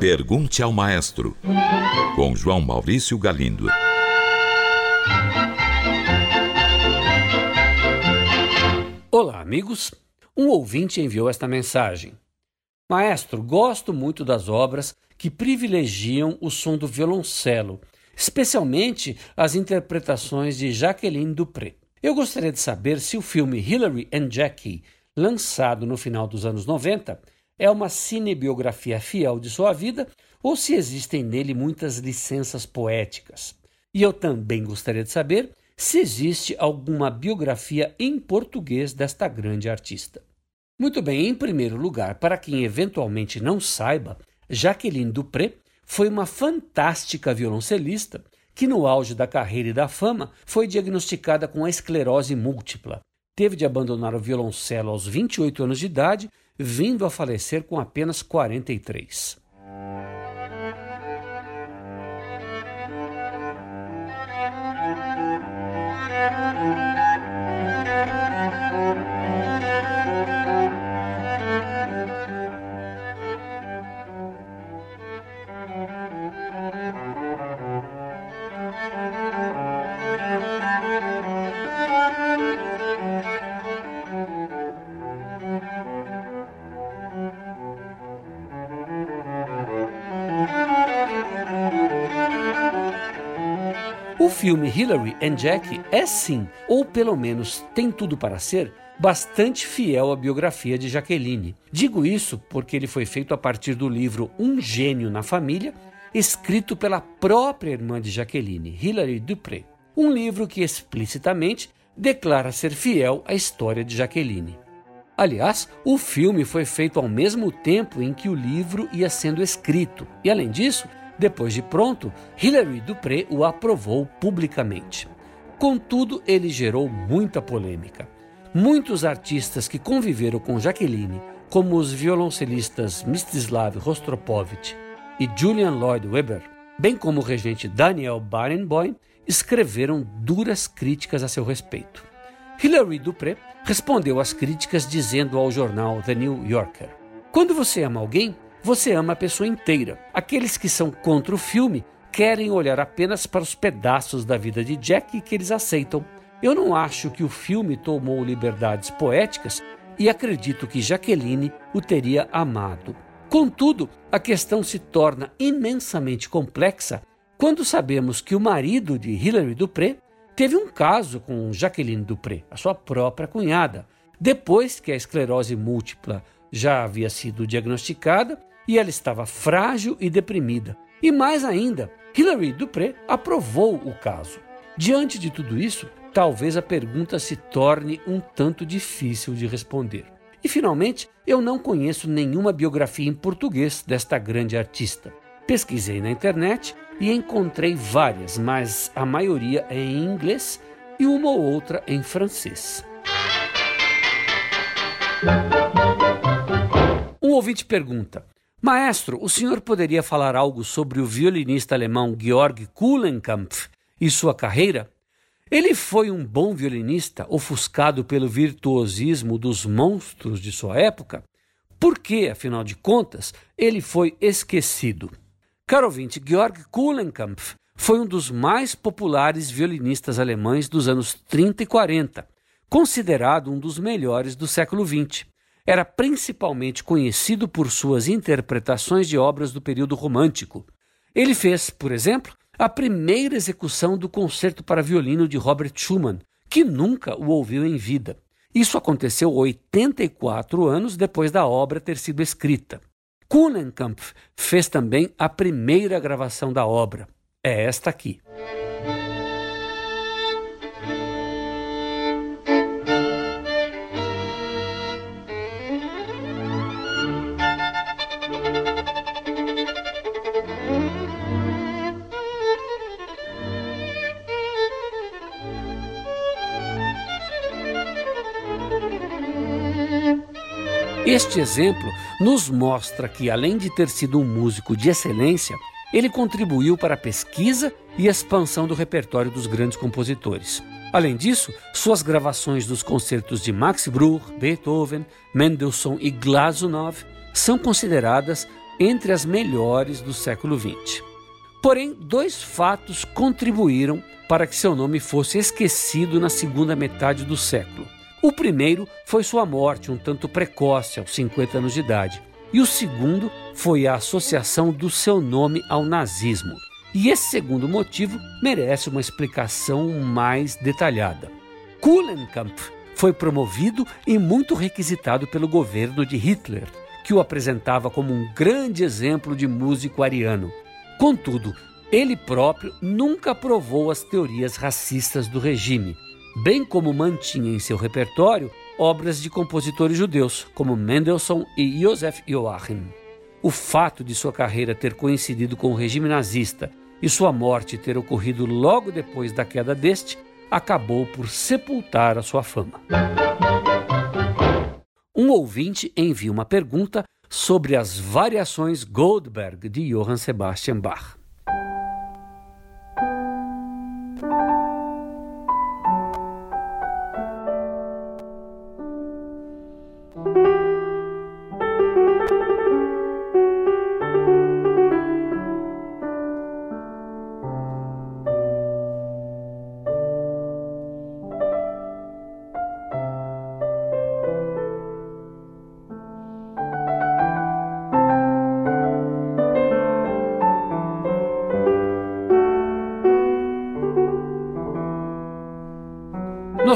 Pergunte ao Maestro, com João Maurício Galindo. Olá, amigos. Um ouvinte enviou esta mensagem. Maestro, gosto muito das obras que privilegiam o som do violoncelo, especialmente as interpretações de Jacqueline Dupré. Eu gostaria de saber se o filme Hilary and Jackie, lançado no final dos anos 90, é uma cinebiografia fiel de sua vida ou se existem nele muitas licenças poéticas. E eu também gostaria de saber se existe alguma biografia em português desta grande artista. Muito bem, em primeiro lugar, para quem eventualmente não saiba, Jacqueline Dupré foi uma fantástica violoncelista que, no auge da carreira e da fama, foi diagnosticada com a esclerose múltipla. Teve de abandonar o violoncelo aos 28 anos de idade, vindo a falecer com apenas 43. Filme Hillary and Jack é sim, ou pelo menos tem tudo para ser, bastante fiel à biografia de Jaqueline. Digo isso porque ele foi feito a partir do livro Um Gênio na Família, escrito pela própria irmã de Jaqueline, Hilary Dupré. Um livro que explicitamente declara ser fiel à história de Jaqueline. Aliás, o filme foi feito ao mesmo tempo em que o livro ia sendo escrito, e além disso, depois de pronto, Hilary Dupré o aprovou publicamente. Contudo, ele gerou muita polêmica. Muitos artistas que conviveram com Jaqueline, como os violoncelistas Mstislav Rostropovich e Julian Lloyd Webber, bem como o regente Daniel Barenboim, escreveram duras críticas a seu respeito. Hilary Dupré respondeu às críticas dizendo ao jornal The New Yorker: Quando você ama alguém, você ama a pessoa inteira. Aqueles que são contra o filme querem olhar apenas para os pedaços da vida de Jack que eles aceitam. Eu não acho que o filme tomou liberdades poéticas e acredito que Jaqueline o teria amado. Contudo, a questão se torna imensamente complexa quando sabemos que o marido de Hilary Dupré teve um caso com Jacqueline Dupré, a sua própria cunhada, depois que a esclerose múltipla já havia sido diagnosticada e ela estava frágil e deprimida. E mais ainda, Hilary Dupré aprovou o caso. Diante de tudo isso, talvez a pergunta se torne um tanto difícil de responder. E finalmente, eu não conheço nenhuma biografia em português desta grande artista. Pesquisei na internet e encontrei várias, mas a maioria é em inglês e uma ou outra em francês. Um ouvinte pergunta: Maestro, o senhor poderia falar algo sobre o violinista alemão Georg Kuhlenkampf e sua carreira? Ele foi um bom violinista, ofuscado pelo virtuosismo dos monstros de sua época? Por que, afinal de contas, ele foi esquecido? Caro ouvinte, Georg Kuhlenkampf foi um dos mais populares violinistas alemães dos anos 30 e 40, considerado um dos melhores do século XX era principalmente conhecido por suas interpretações de obras do período romântico. Ele fez, por exemplo, a primeira execução do concerto para violino de Robert Schumann, que nunca o ouviu em vida. Isso aconteceu 84 anos depois da obra ter sido escrita. Kuhnenkampf fez também a primeira gravação da obra. É esta aqui. Este exemplo nos mostra que, além de ter sido um músico de excelência, ele contribuiu para a pesquisa e expansão do repertório dos grandes compositores. Além disso, suas gravações dos concertos de Max Bruch, Beethoven, Mendelssohn e Glazunov são consideradas entre as melhores do século XX. Porém, dois fatos contribuíram para que seu nome fosse esquecido na segunda metade do século. O primeiro foi sua morte, um tanto precoce, aos 50 anos de idade, e o segundo foi a associação do seu nome ao nazismo. E esse segundo motivo merece uma explicação mais detalhada. Kuhlenkamp foi promovido e muito requisitado pelo governo de Hitler, que o apresentava como um grande exemplo de músico ariano. Contudo, ele próprio nunca aprovou as teorias racistas do regime, bem como mantinha em seu repertório obras de compositores judeus, como Mendelssohn e Joseph Joachim. O fato de sua carreira ter coincidido com o regime nazista e sua morte ter ocorrido logo depois da queda deste acabou por sepultar a sua fama. Um ouvinte envia uma pergunta sobre as variações Goldberg de Johann Sebastian Bach.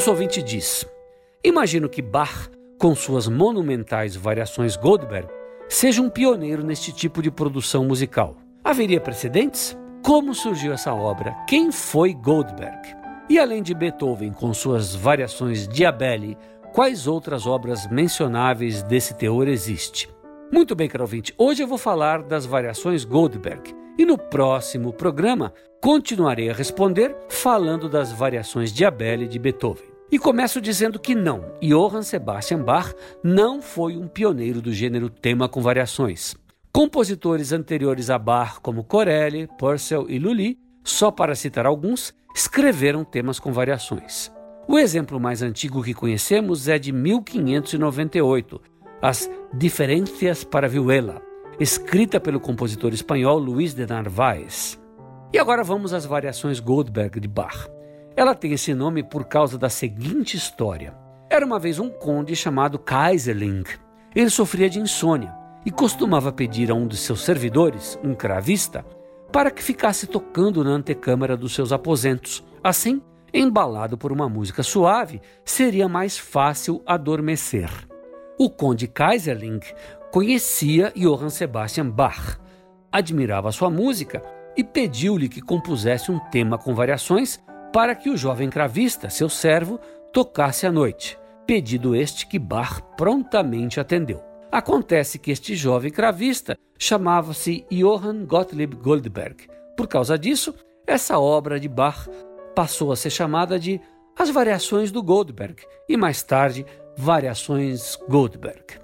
Nosso ouvinte diz: Imagino que Bach, com suas monumentais variações Goldberg, seja um pioneiro neste tipo de produção musical. Haveria precedentes? Como surgiu essa obra? Quem foi Goldberg? E além de Beethoven, com suas variações Diabelli, quais outras obras mencionáveis desse teor existe? Muito bem, caro ouvinte, hoje eu vou falar das variações Goldberg e no próximo programa continuarei a responder falando das variações Diabelli de Beethoven. E começo dizendo que não, Johann Sebastian Bach não foi um pioneiro do gênero tema com variações. Compositores anteriores a Bach, como Corelli, Purcell e Lully, só para citar alguns, escreveram temas com variações. O exemplo mais antigo que conhecemos é de 1598, as Diferencias para Vihuela, escrita pelo compositor espanhol Luís de Narváez. E agora vamos às variações Goldberg de Bach. Ela tem esse nome por causa da seguinte história. Era uma vez um conde chamado Kaiserling. Ele sofria de insônia e costumava pedir a um de seus servidores, um cravista, para que ficasse tocando na antecâmara dos seus aposentos. Assim, embalado por uma música suave, seria mais fácil adormecer. O conde Kaiserling conhecia Johann Sebastian Bach, admirava sua música e pediu-lhe que compusesse um tema com variações para que o jovem cravista, seu servo, tocasse à noite, pedido este que Bach prontamente atendeu. Acontece que este jovem cravista chamava-se Johann Gottlieb Goldberg. Por causa disso, essa obra de Bach passou a ser chamada de As Variações do Goldberg e mais tarde Variações Goldberg.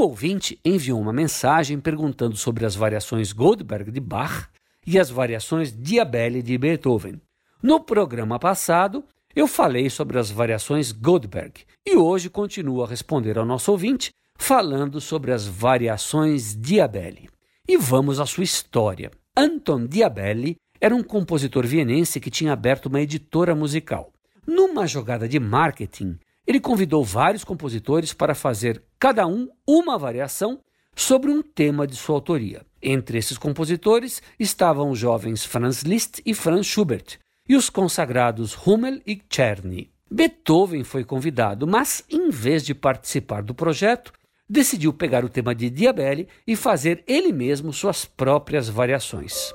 Um ouvinte enviou uma mensagem perguntando sobre as variações Goldberg de Bach e as variações Diabelli de Beethoven. No programa passado, eu falei sobre as variações Goldberg e hoje continuo a responder ao nosso ouvinte falando sobre as variações Diabelli. E vamos à sua história. Anton Diabelli era um compositor vienense que tinha aberto uma editora musical. Numa jogada de marketing, ele convidou vários compositores para fazer, cada um, uma variação sobre um tema de sua autoria. Entre esses compositores estavam os jovens Franz Liszt e Franz Schubert, e os consagrados Hummel e Czerny. Beethoven foi convidado, mas, em vez de participar do projeto, decidiu pegar o tema de Diabelli e fazer ele mesmo suas próprias variações.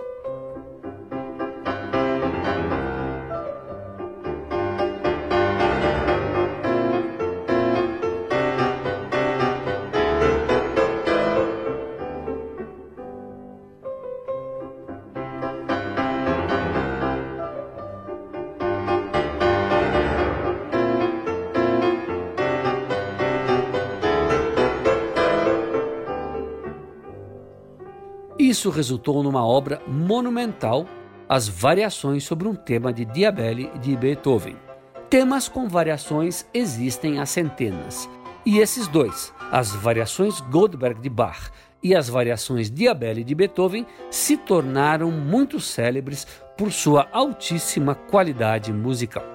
Isso resultou numa obra monumental, As Variações sobre um tema de Diabelli de Beethoven. Temas com variações existem a centenas. E esses dois, as variações Goldberg de Bach e as variações Diabelli de Beethoven, se tornaram muito célebres por sua altíssima qualidade musical.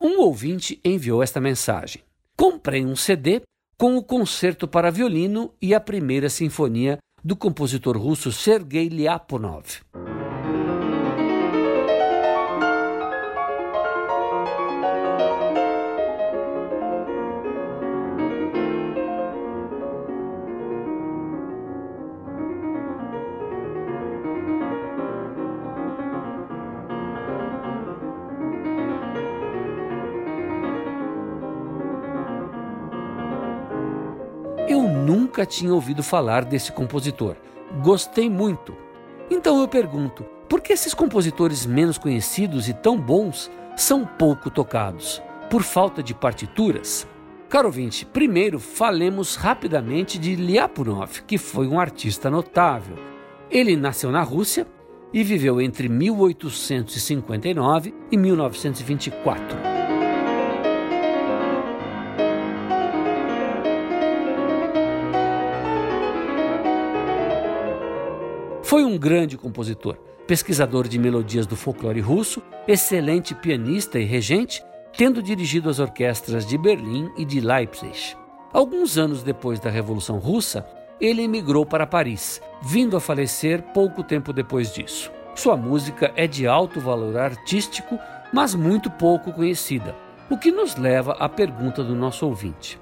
Um ouvinte enviou esta mensagem: Comprei um CD com o concerto para violino e a primeira sinfonia do compositor russo Sergei Lyapunov. Nunca tinha ouvido falar desse compositor. Gostei muito. Então eu pergunto: por que esses compositores menos conhecidos e tão bons são pouco tocados? Por falta de partituras? Caro ouvinte, primeiro falemos rapidamente de Lyapunov, que foi um artista notável. Ele nasceu na Rússia e viveu entre 1859 e 1924. Foi um grande compositor, pesquisador de melodias do folclore russo, excelente pianista e regente, tendo dirigido as orquestras de Berlim e de Leipzig. Alguns anos depois da Revolução Russa, ele emigrou para Paris, vindo a falecer pouco tempo depois disso. Sua música é de alto valor artístico, mas muito pouco conhecida, o que nos leva à pergunta do nosso ouvinte.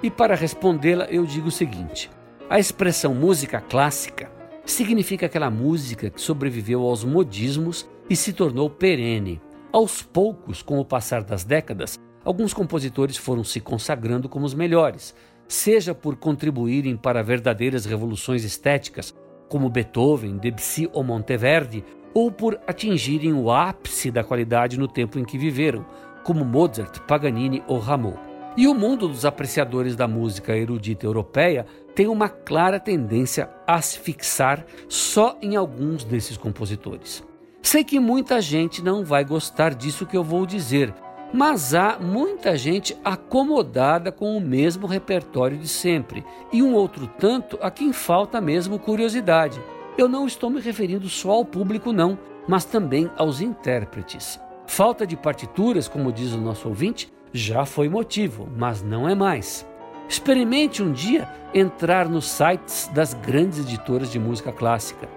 E para respondê-la, eu digo o seguinte: a expressão música clássica significa aquela música que sobreviveu aos modismos e se tornou perene. Aos poucos, com o passar das décadas, alguns compositores foram se consagrando como os melhores, seja por contribuírem para verdadeiras revoluções estéticas, como Beethoven, Debussy ou Monteverdi, ou por atingirem o ápice da qualidade no tempo em que viveram, como Mozart, Paganini ou Rameau. E o mundo dos apreciadores da música erudita europeia tem uma clara tendência a se fixar só em alguns desses compositores. Sei que muita gente não vai gostar disso que eu vou dizer, mas há muita gente acomodada com o mesmo repertório de sempre e um outro tanto a quem falta mesmo curiosidade. Eu não estou me referindo só ao público, não, mas também aos intérpretes. Falta de partituras, como diz o nosso ouvinte, já foi motivo, mas não é mais. Experimente um dia entrar nos sites das grandes editoras de música clássica.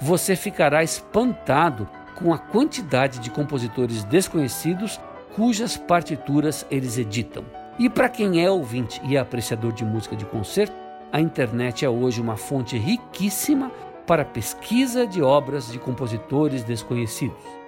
Você ficará espantado com a quantidade de compositores desconhecidos cujas partituras eles editam. E para quem é ouvinte e apreciador de música de concerto, a internet é hoje uma fonte riquíssima para pesquisa de obras de compositores desconhecidos.